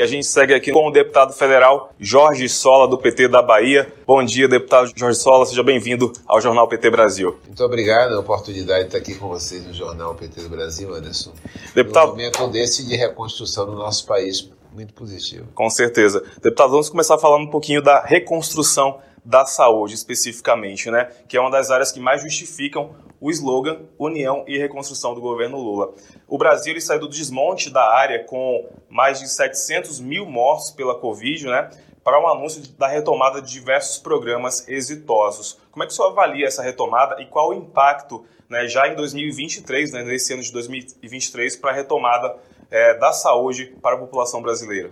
E a gente segue aqui com o deputado federal Jorge Sola, do PT da Bahia. Bom dia, deputado Jorge Sola, seja bem-vindo ao Jornal PT Brasil. Muito obrigado, a oportunidade de estar aqui com vocês no Jornal PT do Brasil, Anderson. Deputado... Um momento desse de reconstrução do nosso país, muito positivo. Com certeza. Deputado, vamos começar falando um pouquinho da reconstrução da saúde, especificamente, né? Que é uma das áreas que mais justificam o slogan União e Reconstrução do governo Lula. O Brasil ele saiu do desmonte da área com mais de 700 mil mortos pela Covid, né? Para um anúncio da retomada de diversos programas exitosos. Como é que o senhor avalia essa retomada e qual o impacto, né, já em 2023, né, nesse ano de 2023, para a retomada é, da saúde para a população brasileira?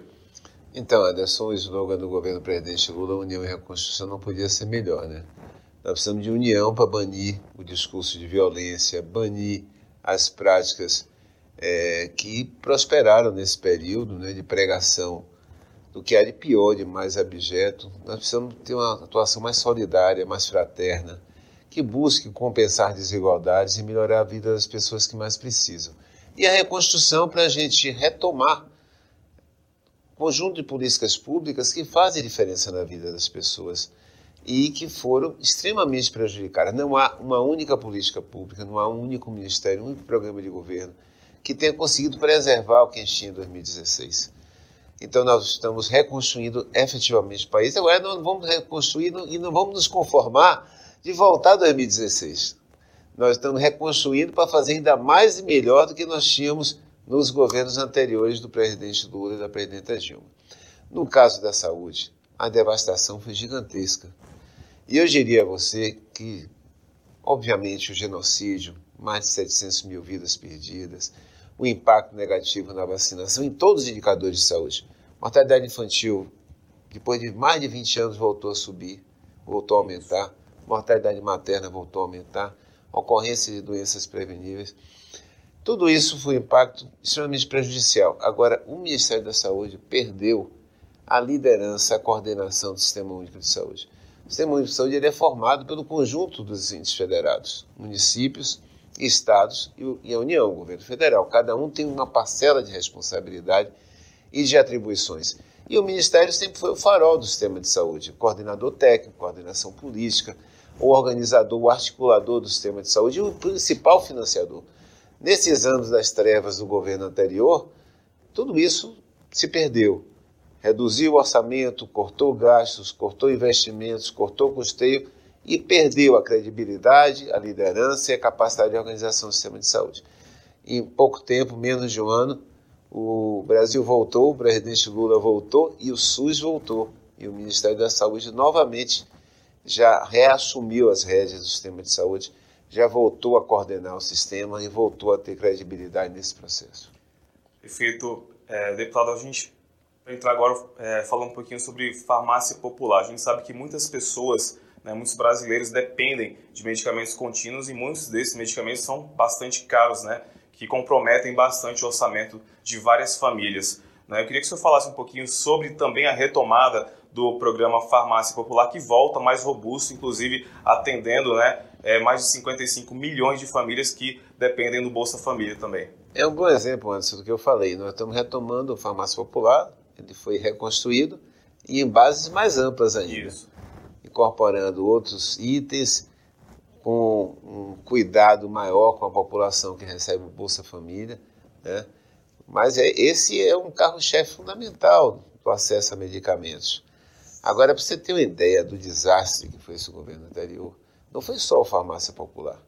Então, Anderson, o slogan do governo presidente Lula, União e Reconstrução, não podia ser melhor, né? Nós precisamos de união para banir o discurso de violência, banir as práticas é, que prosperaram nesse período né, de pregação do que há de pior, de mais abjeto. Nós precisamos ter uma atuação mais solidária, mais fraterna, que busque compensar desigualdades e melhorar a vida das pessoas que mais precisam. E a reconstrução para a gente retomar conjunto de políticas públicas que fazem diferença na vida das pessoas e que foram extremamente prejudicadas. Não há uma única política pública, não há um único ministério, um único programa de governo que tenha conseguido preservar o que a gente tinha em 2016. Então nós estamos reconstruindo efetivamente o país. Agora não vamos reconstruir e não vamos nos conformar de voltar a 2016. Nós estamos reconstruindo para fazer ainda mais e melhor do que nós tínhamos nos governos anteriores do presidente Lula e da presidenta Dilma. No caso da saúde, a devastação foi gigantesca. E eu diria a você que, obviamente, o genocídio, mais de 700 mil vidas perdidas, o impacto negativo na vacinação em todos os indicadores de saúde. Mortalidade infantil, depois de mais de 20 anos, voltou a subir, voltou a aumentar. Mortalidade materna voltou a aumentar. Ocorrência de doenças preveníveis. Tudo isso foi um impacto extremamente prejudicial. Agora, o Ministério da Saúde perdeu a liderança, a coordenação do Sistema Único de Saúde. O Sistema Único de Saúde é formado pelo conjunto dos índices federados, municípios, estados e a União, o governo federal. Cada um tem uma parcela de responsabilidade e de atribuições. E o Ministério sempre foi o farol do sistema de saúde, coordenador técnico, coordenação política, o organizador, o articulador do sistema de saúde e o principal financiador. Nesses anos das trevas do governo anterior, tudo isso se perdeu. Reduziu o orçamento, cortou gastos, cortou investimentos, cortou custeio e perdeu a credibilidade, a liderança e a capacidade de organização do sistema de saúde. Em pouco tempo, menos de um ano, o Brasil voltou, o presidente Lula voltou e o SUS voltou. E o Ministério da Saúde novamente já reassumiu as rédeas do sistema de saúde já voltou a coordenar o sistema e voltou a ter credibilidade nesse processo. Perfeito. É, deputado, a gente vai entrar agora é, falando um pouquinho sobre farmácia popular. A gente sabe que muitas pessoas, né, muitos brasileiros dependem de medicamentos contínuos e muitos desses medicamentos são bastante caros, né, que comprometem bastante o orçamento de várias famílias. Né? Eu queria que o senhor falasse um pouquinho sobre também a retomada do programa Farmácia Popular, que volta mais robusto, inclusive atendendo né, é, mais de 55 milhões de famílias que dependem do Bolsa Família também. É um bom exemplo, antes do que eu falei. Nós estamos retomando o Farmácia Popular, ele foi reconstruído e em bases mais amplas ainda. Isso. Incorporando outros itens, com um cuidado maior com a população que recebe o Bolsa Família. Né? Mas é, esse é um carro-chefe fundamental do acesso a medicamentos. Agora, para você ter uma ideia do desastre que foi esse governo anterior, não foi só o Farmácia Popular.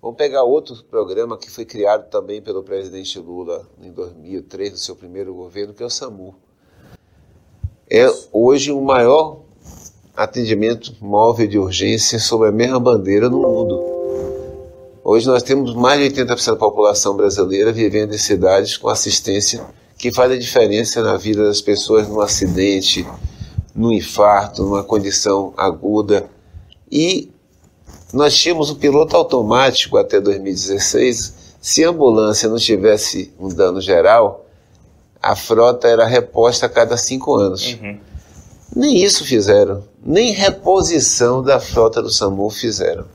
Vamos pegar outro programa que foi criado também pelo presidente Lula em 2003, no seu primeiro governo, que é o SAMU. É hoje o maior atendimento móvel de urgência sob a mesma bandeira no mundo. Hoje nós temos mais de 80% da população brasileira vivendo em cidades com assistência que faz a diferença na vida das pessoas num acidente, num infarto, numa condição aguda. E nós tínhamos o piloto automático até 2016. Se a ambulância não tivesse um dano geral, a frota era reposta a cada cinco anos. Uhum. Nem isso fizeram, nem reposição da frota do SAMU fizeram.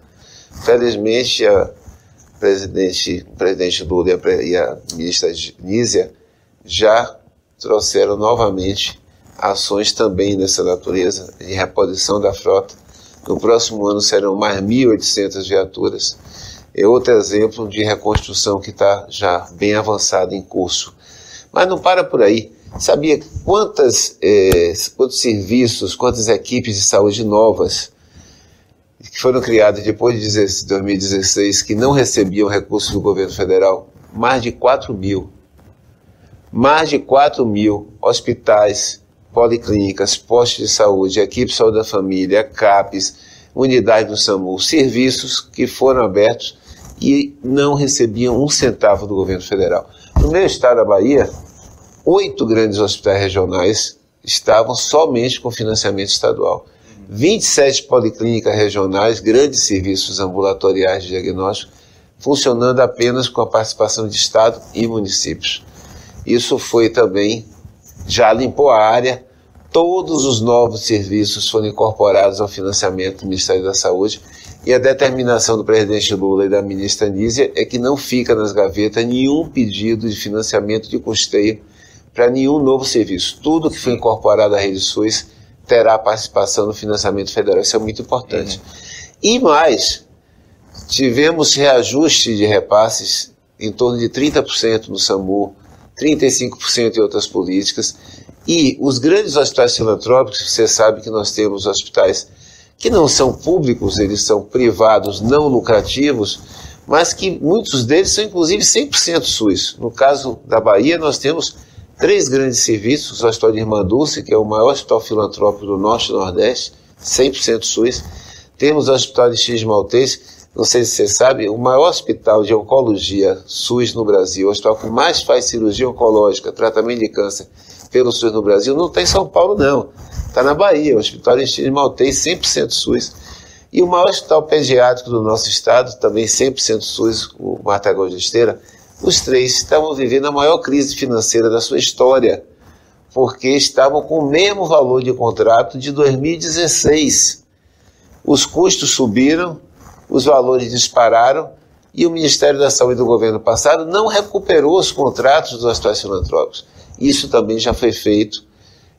Felizmente, a presidente, o presidente Lula e a, e a ministra Nízia já trouxeram novamente ações também dessa natureza de reposição da frota. No próximo ano serão mais 1.800 viaturas. É outro exemplo de reconstrução que está já bem avançada em curso. Mas não para por aí. Sabia quantas, é, quantos serviços, quantas equipes de saúde novas que foram criadas depois de 2016 que não recebiam recursos do governo federal? Mais de 4 mil. Mais de 4 mil hospitais, policlínicas, postos de saúde, equipe de saúde da família, CAPES, unidade do SAMU, serviços que foram abertos e não recebiam um centavo do governo federal. No estado da Bahia, oito grandes hospitais regionais estavam somente com financiamento estadual. 27 policlínicas regionais, grandes serviços ambulatoriais de diagnóstico, funcionando apenas com a participação de Estado e municípios. Isso foi também, já limpou a área, todos os novos serviços foram incorporados ao financiamento do Ministério da Saúde e a determinação do presidente Lula e da ministra Nízia é que não fica nas gavetas nenhum pedido de financiamento de custeio para nenhum novo serviço. Tudo que foi incorporado à rede SUS terá participação no financiamento federal. Isso é muito importante. Uhum. E mais, tivemos reajuste de repasses em torno de 30% no SAMU, 35% em outras políticas. E os grandes hospitais filantrópicos, você sabe que nós temos hospitais que não são públicos, eles são privados, não lucrativos, mas que muitos deles são inclusive 100% SUS. No caso da Bahia, nós temos três grandes serviços, o Hospital de Irmã Dulce, que é o maior hospital filantrópico do Norte e Nordeste, 100% SUS. Temos o Hospital de X Maltês, não sei se você sabe, o maior hospital de oncologia SUS no Brasil, o hospital que mais faz cirurgia oncológica, tratamento de câncer pelo SUS no Brasil, não está em São Paulo não, está na Bahia, o Hospital de X Maltês, 100% SUS. E o maior hospital pediátrico do nosso estado, também 100% SUS, o Matagal de Esteira, os três estavam vivendo a maior crise financeira da sua história, porque estavam com o mesmo valor de contrato de 2016. Os custos subiram, os valores dispararam e o Ministério da Saúde do governo passado não recuperou os contratos dos hospitais filantrópicos. Isso também já foi feito.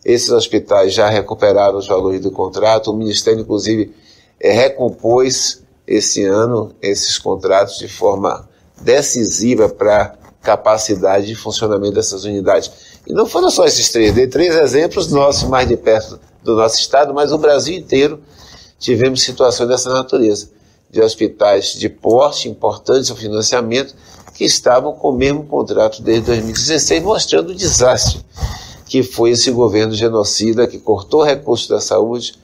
Esses hospitais já recuperaram os valores do contrato. O Ministério, inclusive, é, recompôs esse ano esses contratos de forma decisiva para a capacidade de funcionamento dessas unidades. E não foram só esses três, dei três exemplos nossos mais de perto do nosso estado, mas o Brasil inteiro tivemos situações dessa natureza, de hospitais de porte importantes ao financiamento que estavam com o mesmo contrato desde 2016, mostrando o desastre que foi esse governo genocida que cortou recursos da saúde,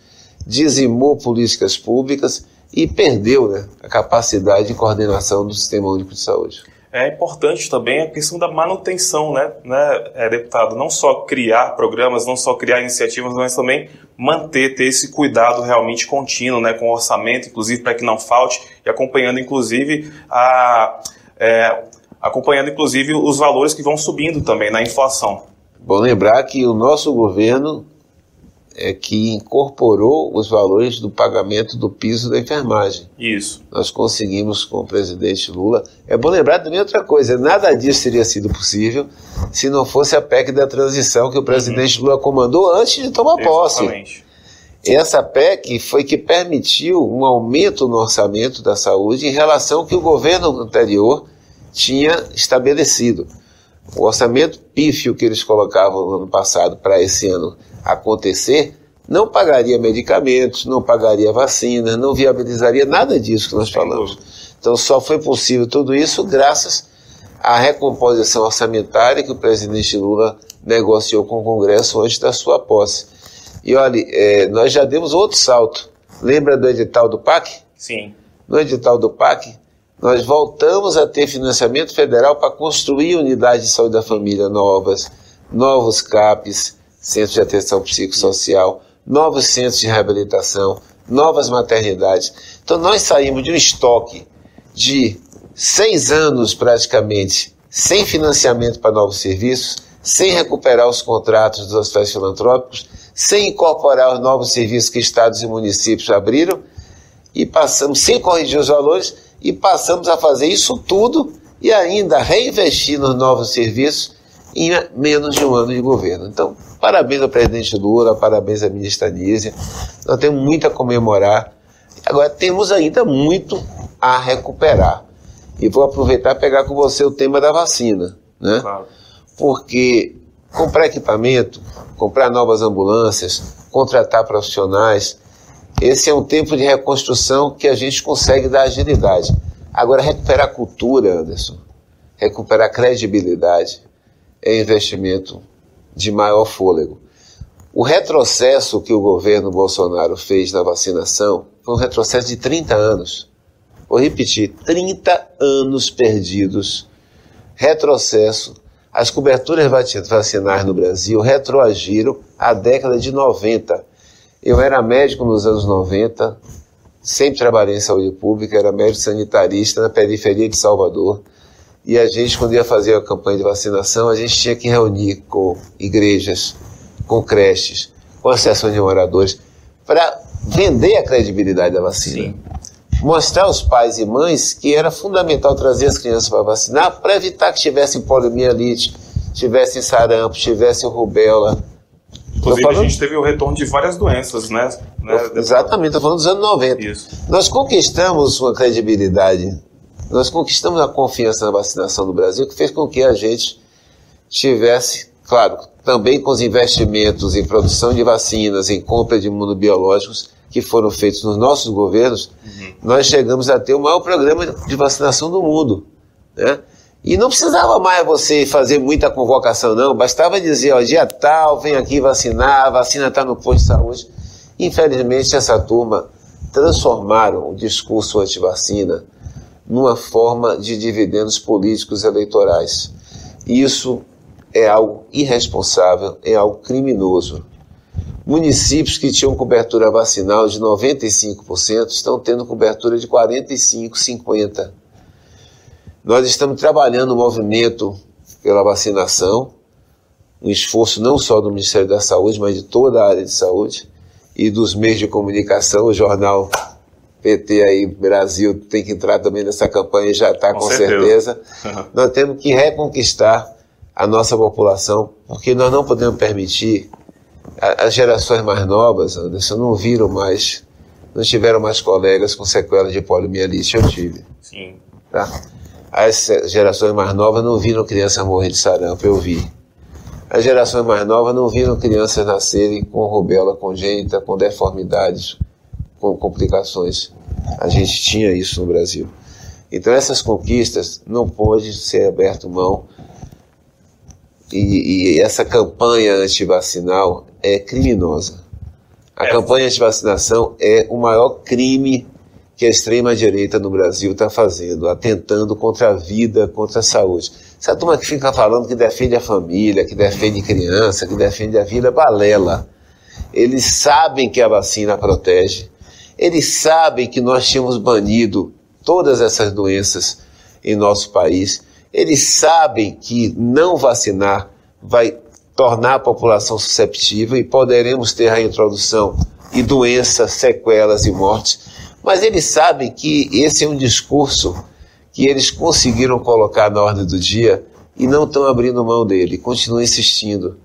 dizimou políticas públicas e perdeu né, a capacidade de coordenação do Sistema Único de Saúde. É importante também a questão da manutenção, né, né é, deputado? Não só criar programas, não só criar iniciativas, mas também manter, ter esse cuidado realmente contínuo, né, com o orçamento, inclusive para que não falte, e acompanhando, inclusive, a, é, acompanhando, inclusive, os valores que vão subindo também na inflação. Bom lembrar que o nosso governo é que incorporou os valores do pagamento do piso da enfermagem. Isso. Nós conseguimos com o presidente Lula. É bom lembrar também outra coisa: nada disso teria sido possível se não fosse a PEC da transição que o presidente uhum. Lula comandou antes de tomar posse. Exatamente. Essa PEC foi que permitiu um aumento no orçamento da saúde em relação ao que o governo anterior tinha estabelecido. O orçamento pífio que eles colocavam no ano passado para esse ano acontecer, não pagaria medicamentos, não pagaria vacinas, não viabilizaria nada disso que nós falamos. Então só foi possível tudo isso graças à recomposição orçamentária que o presidente Lula negociou com o Congresso antes da sua posse. E olha, é, nós já demos outro salto. Lembra do edital do PAC? Sim. No edital do PAC, nós voltamos a ter financiamento federal para construir unidades de saúde da família novas, novos CAPs, centros de atenção psicossocial, novos centros de reabilitação, novas maternidades. Então nós saímos de um estoque de seis anos praticamente sem financiamento para novos serviços, sem recuperar os contratos dos hospitais filantrópicos, sem incorporar os novos serviços que estados e municípios abriram e passamos sem corrigir os valores e passamos a fazer isso tudo e ainda reinvestir nos novos serviços em menos de um ano de governo. Então, parabéns ao presidente Lula, parabéns à ministra Nízia. Nós temos muito a comemorar. Agora, temos ainda muito a recuperar. E vou aproveitar e pegar com você o tema da vacina. Né? Claro. Porque comprar equipamento, comprar novas ambulâncias, contratar profissionais, esse é um tempo de reconstrução que a gente consegue dar agilidade. Agora, recuperar cultura, Anderson, recuperar credibilidade, é investimento de maior fôlego. O retrocesso que o governo Bolsonaro fez na vacinação foi um retrocesso de 30 anos. Vou repetir: 30 anos perdidos. Retrocesso. As coberturas vacinais no Brasil retroagiram à década de 90. Eu era médico nos anos 90, sempre trabalhei em saúde pública, era médico sanitarista na periferia de Salvador. E a gente, quando ia fazer a campanha de vacinação, a gente tinha que reunir com igrejas, com creches, com associações de moradores, para vender a credibilidade da vacina. Sim. Mostrar aos pais e mães que era fundamental trazer as crianças para vacinar para evitar que tivessem poliomielite, tivessem sarampo, tivessem rubéola. Inclusive, falando... a gente teve o retorno de várias doenças, né? né? Exatamente, estou falando dos anos 90. Isso. Nós conquistamos uma credibilidade nós conquistamos a confiança na vacinação do Brasil, que fez com que a gente tivesse, claro, também com os investimentos em produção de vacinas, em compra de imunobiológicos que foram feitos nos nossos governos, uhum. nós chegamos a ter o maior programa de vacinação do mundo. Né? E não precisava mais você fazer muita convocação, não. Bastava dizer, ó, dia tal, vem aqui vacinar, a vacina está no posto de saúde. Infelizmente, essa turma transformaram o discurso anti-vacina numa forma de dividendos políticos eleitorais. Isso é algo irresponsável, é algo criminoso. Municípios que tinham cobertura vacinal de 95% estão tendo cobertura de 45%, 50%. Nós estamos trabalhando um movimento pela vacinação, um esforço não só do Ministério da Saúde, mas de toda a área de saúde e dos meios de comunicação. O jornal PT aí, Brasil, tem que entrar também nessa campanha e já está com, com, certeza. certeza. nós temos que reconquistar a nossa população, porque nós não podemos permitir as gerações mais novas, Anderson, não viram mais, não tiveram mais colegas com sequelas de poliomielite. Eu tive. Sim. Tá? As gerações mais novas não viram crianças morrer de sarampo, eu vi. As gerações mais novas não viram crianças nascerem com rubéola congênita, com deformidades, com complicações. A gente tinha isso no Brasil. Então essas conquistas não pode ser aberto mão e, e essa campanha antivacinal é criminosa. A é. campanha antivacinação é o maior crime que a extrema-direita no Brasil está fazendo, atentando contra a vida, contra a saúde. Essa turma que fica falando que defende a família, que defende criança, que defende a vida, balela. Eles sabem que a vacina protege, eles sabem que nós tínhamos banido todas essas doenças em nosso país. Eles sabem que não vacinar vai tornar a população susceptível e poderemos ter a introdução de doenças, sequelas e mortes. Mas eles sabem que esse é um discurso que eles conseguiram colocar na ordem do dia e não estão abrindo mão dele, continuam insistindo.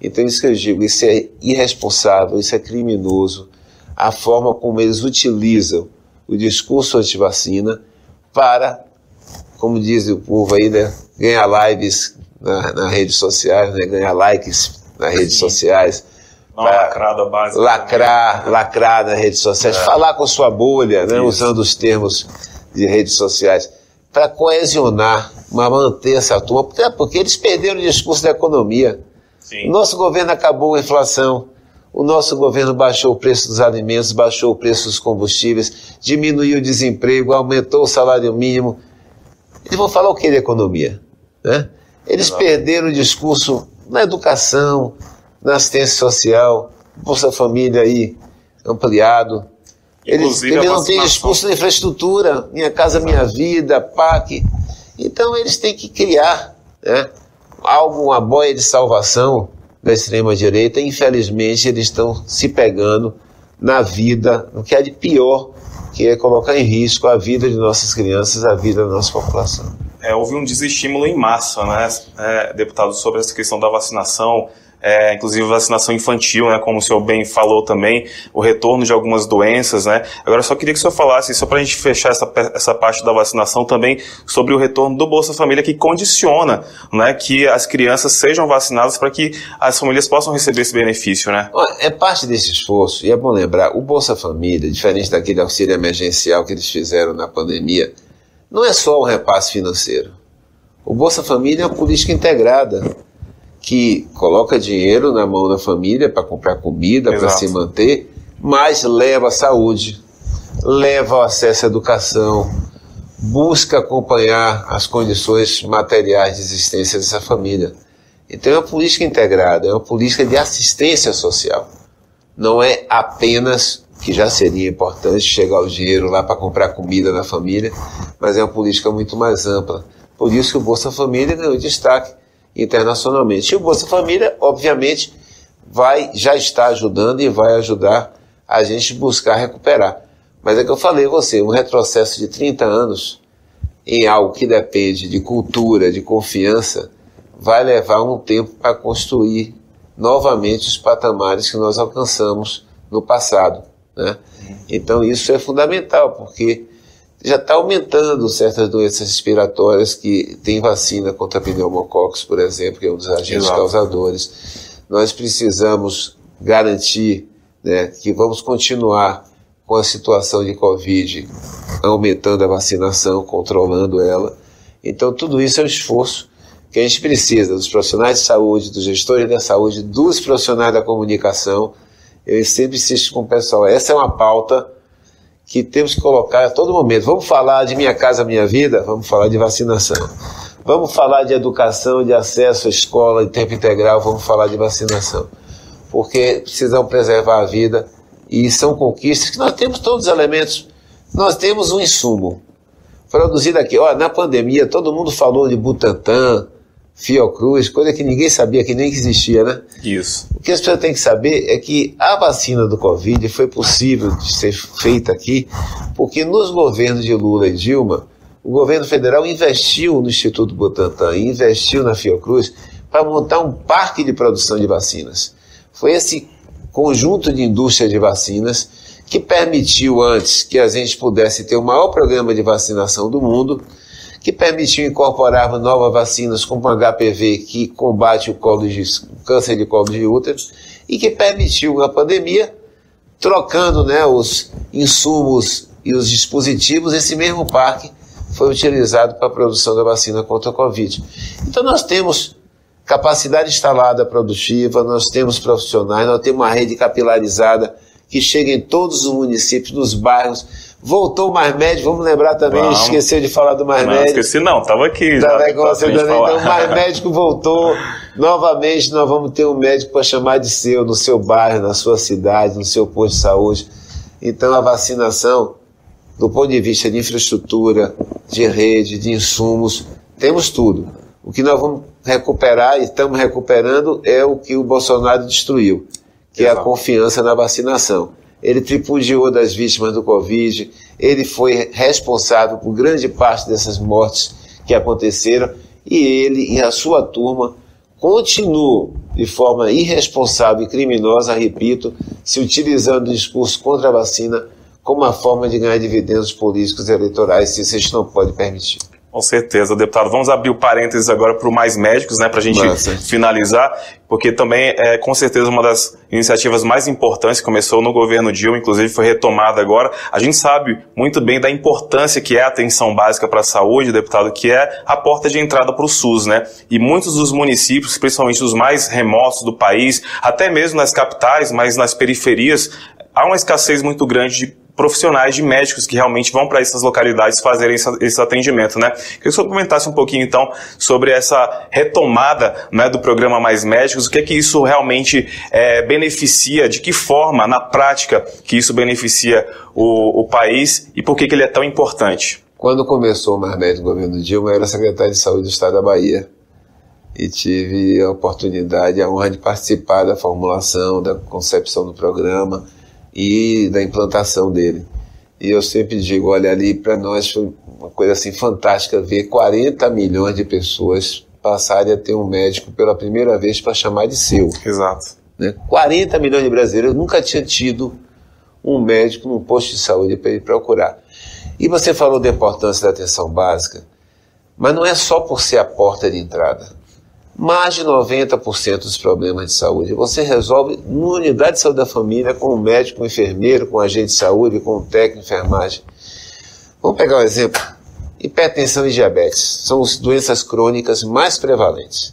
Então, isso que eu digo, isso é irresponsável, isso é criminoso, a forma como eles utilizam o discurso anti-vacina para, como diz o povo aí, né, ganhar lives nas na redes sociais, né, ganhar likes nas redes Sim. sociais. Lacrada básica. Lacrar, lacrar nas redes sociais, é. falar com sua bolha, né, usando os termos de redes sociais, para coesionar, mas manter essa turma, até porque eles perderam o discurso da economia. Sim. Nosso governo acabou a inflação, o nosso governo baixou o preço dos alimentos, baixou o preço dos combustíveis, diminuiu o desemprego, aumentou o salário mínimo. Eles vão falar o que de economia? Né? Eles perderam o discurso na educação, na assistência social, Bolsa Família aí ampliado. Eles, eles não têm discurso na infraestrutura, Minha Casa Minha Vida, PAC. Então eles têm que criar né, algo, uma boia de salvação da extrema-direita, infelizmente, eles estão se pegando na vida, no que é de pior, que é colocar em risco a vida de nossas crianças, a vida da nossa população. É, houve um desestímulo em massa, né, é, deputado, sobre essa questão da vacinação é, inclusive vacinação infantil, né, como o senhor bem falou também, o retorno de algumas doenças, né. Agora, só queria que o senhor falasse, só para a gente fechar essa, essa parte da vacinação também, sobre o retorno do Bolsa Família, que condiciona, né, que as crianças sejam vacinadas para que as famílias possam receber esse benefício, né. É parte desse esforço, e é bom lembrar, o Bolsa Família, diferente daquele auxílio emergencial que eles fizeram na pandemia, não é só um repasse financeiro. O Bolsa Família é uma política integrada que coloca dinheiro na mão da família para comprar comida, para se manter, mas leva a saúde, leva o acesso à educação, busca acompanhar as condições materiais de existência dessa família. Então é uma política integrada, é uma política de assistência social. Não é apenas, que já seria importante, chegar o dinheiro lá para comprar comida na família, mas é uma política muito mais ampla. Por isso que o Bolsa Família ganhou destaque internacionalmente. E o Bolsa Família, obviamente, vai já está ajudando e vai ajudar a gente buscar recuperar. Mas é que eu falei a você, um retrocesso de 30 anos em algo que depende de cultura, de confiança, vai levar um tempo para construir novamente os patamares que nós alcançamos no passado. Né? Então isso é fundamental, porque já está aumentando certas doenças respiratórias que tem vacina contra pneumococcus, por exemplo, que é um dos agentes Exato. causadores. Nós precisamos garantir né, que vamos continuar com a situação de Covid, aumentando a vacinação, controlando ela. Então, tudo isso é um esforço que a gente precisa dos profissionais de saúde, dos gestores da saúde, dos profissionais da comunicação. Eu sempre insisto com o pessoal, essa é uma pauta que temos que colocar a todo momento. Vamos falar de Minha Casa Minha Vida? Vamos falar de vacinação. Vamos falar de educação, de acesso à escola em tempo integral? Vamos falar de vacinação. Porque precisamos preservar a vida e são conquistas que nós temos todos os elementos. Nós temos um insumo produzido aqui. Olha, na pandemia todo mundo falou de Butantan, Fiocruz, coisa que ninguém sabia que nem existia, né? Isso. O que as pessoas têm que saber é que a vacina do Covid foi possível de ser feita aqui porque nos governos de Lula e Dilma, o governo federal investiu no Instituto Butantan, investiu na Fiocruz para montar um parque de produção de vacinas. Foi esse conjunto de indústria de vacinas que permitiu antes que a gente pudesse ter o maior programa de vacinação do mundo que permitiu incorporar novas vacinas como o HPV, que combate o, câncer de colo de útero, e que permitiu a pandemia, trocando né, os insumos e os dispositivos, esse mesmo parque foi utilizado para a produção da vacina contra a Covid. Então nós temos capacidade instalada produtiva, nós temos profissionais, nós temos uma rede capilarizada que chega em todos os municípios, nos bairros, Voltou o Mais Médico, vamos lembrar também, vamos. esqueceu de falar do Mais não, Médico. Não, esqueci não, estava aqui. Tá já, com você também. Então, o Mais Médico voltou. Novamente, nós vamos ter um médico para chamar de seu, no seu bairro, na sua cidade, no seu posto de saúde. Então, a vacinação, do ponto de vista de infraestrutura, de rede, de insumos, temos tudo. O que nós vamos recuperar e estamos recuperando é o que o Bolsonaro destruiu, que Exato. é a confiança na vacinação ele tripudiou das vítimas do Covid, ele foi responsável por grande parte dessas mortes que aconteceram e ele e a sua turma continuam de forma irresponsável e criminosa, repito, se utilizando o discurso contra a vacina como uma forma de ganhar dividendos políticos e eleitorais, isso a gente não pode permitir. Com certeza, deputado. Vamos abrir o parênteses agora para o Mais Médicos, né, para a gente Nossa. finalizar, porque também é com certeza uma das iniciativas mais importantes que começou no governo Dilma, inclusive foi retomada agora. A gente sabe muito bem da importância que é a atenção básica para a saúde, deputado, que é a porta de entrada para o SUS, né? E muitos dos municípios, principalmente os mais remotos do país, até mesmo nas capitais, mas nas periferias, há uma escassez muito grande de profissionais de médicos que realmente vão para essas localidades fazerem esse, atendimento, né? Queria que você comentasse um pouquinho então sobre essa retomada né, do programa Mais Médicos, o que é que isso realmente é, beneficia, de que forma, na prática, que isso beneficia o, o país? E por que, que ele é tão importante? Quando começou o Mais Médicos no governo Dilma, eu era secretário de saúde do estado da Bahia. E tive a oportunidade, a honra de participar da formulação, da concepção do programa e da implantação dele. E eu sempre digo, olha, ali para nós foi uma coisa assim fantástica ver 40 milhões de pessoas passarem a ter um médico pela primeira vez para chamar de seu. Exato. Né? 40 milhões de brasileiros nunca tinham tido um médico num posto de saúde para ele procurar. E você falou da importância da atenção básica, mas não é só por ser a porta de entrada. Mais de 90% dos problemas de saúde você resolve na unidade de saúde da família, com o médico, com o enfermeiro, com o agente de saúde, com o técnico de enfermagem. Vamos pegar um exemplo. Hipertensão e diabetes são as doenças crônicas mais prevalentes,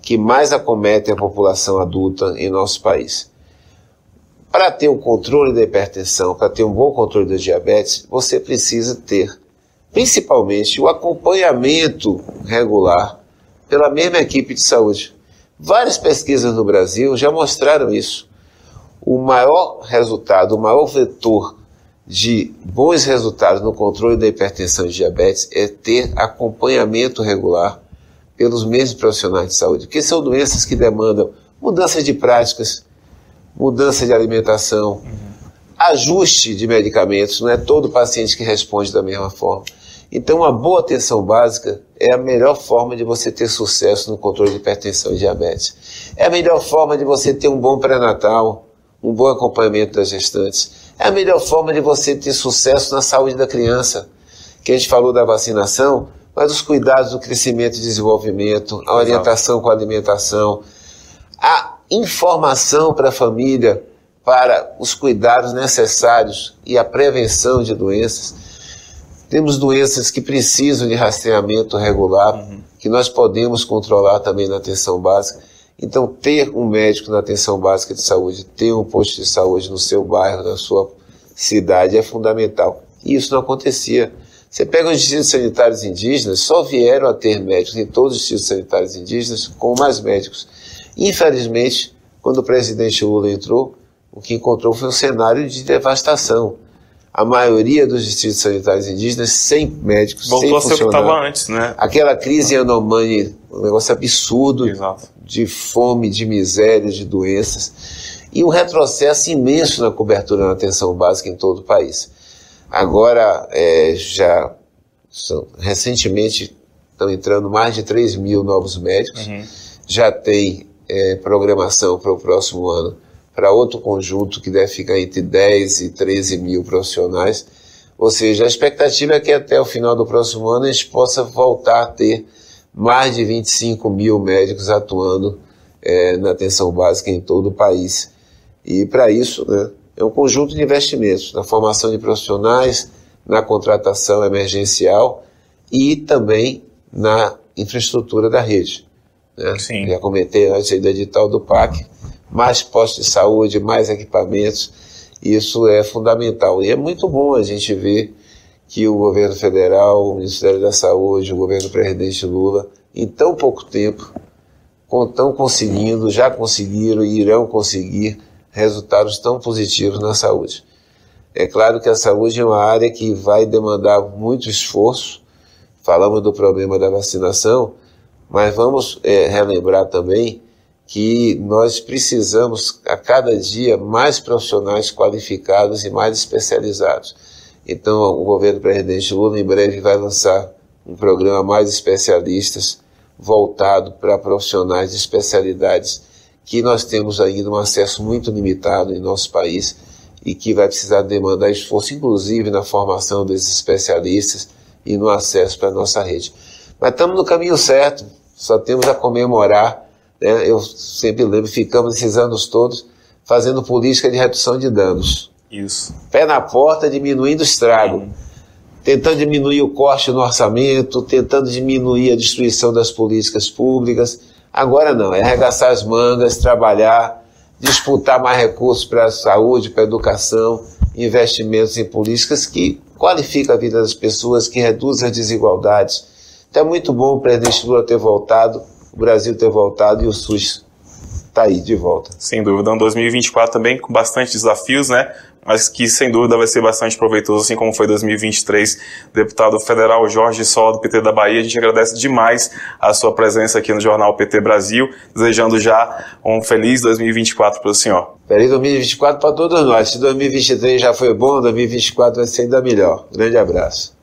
que mais acometem a população adulta em nosso país. Para ter o um controle da hipertensão, para ter um bom controle da diabetes, você precisa ter, principalmente, o acompanhamento regular pela mesma equipe de saúde. Várias pesquisas no Brasil já mostraram isso. O maior resultado, o maior vetor de bons resultados no controle da hipertensão e diabetes é ter acompanhamento regular pelos mesmos profissionais de saúde, porque são doenças que demandam mudanças de práticas, mudança de alimentação, uhum. ajuste de medicamentos, não é todo paciente que responde da mesma forma. Então, uma boa atenção básica é a melhor forma de você ter sucesso no controle de hipertensão e diabetes. É a melhor forma de você ter um bom pré-natal, um bom acompanhamento das gestantes. É a melhor forma de você ter sucesso na saúde da criança. Que a gente falou da vacinação, mas os cuidados do crescimento e desenvolvimento, a orientação com a alimentação, a informação para a família para os cuidados necessários e a prevenção de doenças. Temos doenças que precisam de rastreamento regular, uhum. que nós podemos controlar também na atenção básica. Então, ter um médico na atenção básica de saúde, ter um posto de saúde no seu bairro, na sua cidade, é fundamental. E isso não acontecia. Você pega os distritos sanitários indígenas, só vieram a ter médicos em todos os distritos sanitários indígenas com mais médicos. Infelizmente, quando o presidente Lula entrou, o que encontrou foi um cenário de devastação a maioria dos distritos sanitários indígenas sem médicos, Voltou sem a ser o que estava antes, né? Aquela crise Yanomami, um negócio absurdo Exato. de fome, de miséria, de doenças e um retrocesso imenso na cobertura na atenção básica em todo o país. Agora, é, já são, recentemente estão entrando mais de 3 mil novos médicos, uhum. já tem é, programação para o próximo ano para outro conjunto que deve ficar entre 10 e 13 mil profissionais. Ou seja, a expectativa é que até o final do próximo ano a gente possa voltar a ter mais de 25 mil médicos atuando é, na atenção básica em todo o país. E para isso, né, é um conjunto de investimentos na formação de profissionais, na contratação emergencial e também na infraestrutura da rede. Né? Sim. Já comentei antes aí do edital do PAC, mais postos de saúde, mais equipamentos. Isso é fundamental. E é muito bom a gente ver que o governo federal, o Ministério da Saúde, o governo presidente Lula, em tão pouco tempo, estão conseguindo, já conseguiram e irão conseguir resultados tão positivos na saúde. É claro que a saúde é uma área que vai demandar muito esforço. Falamos do problema da vacinação, mas vamos é, relembrar também que nós precisamos a cada dia mais profissionais qualificados e mais especializados. Então, o governo presidente Lula em breve vai lançar um programa mais especialistas voltado para profissionais de especialidades que nós temos ainda um acesso muito limitado em nosso país e que vai precisar demandar esforço, inclusive na formação desses especialistas e no acesso para a nossa rede. Mas estamos no caminho certo, só temos a comemorar né, eu sempre lembro, ficamos esses anos todos fazendo política de redução de danos. Isso. Pé na porta, diminuindo o estrago. Uhum. Tentando diminuir o corte no orçamento, tentando diminuir a destruição das políticas públicas. Agora não, é arregaçar as mangas, trabalhar, disputar mais recursos para a saúde, para a educação, investimentos em políticas que qualificam a vida das pessoas, que reduzem as desigualdades. Então é muito bom o presidente Lula ter voltado o Brasil ter voltado e o SUS está aí de volta. Sem dúvida, um 2024 também com bastante desafios, né? Mas que sem dúvida vai ser bastante proveitoso, assim como foi 2023. Deputado federal Jorge Sol, do PT da Bahia, a gente agradece demais a sua presença aqui no Jornal PT Brasil, desejando já um feliz 2024 para o senhor. Feliz 2024 para todos nós. Se 2023 já foi bom, 2024 vai ser ainda melhor. Grande abraço.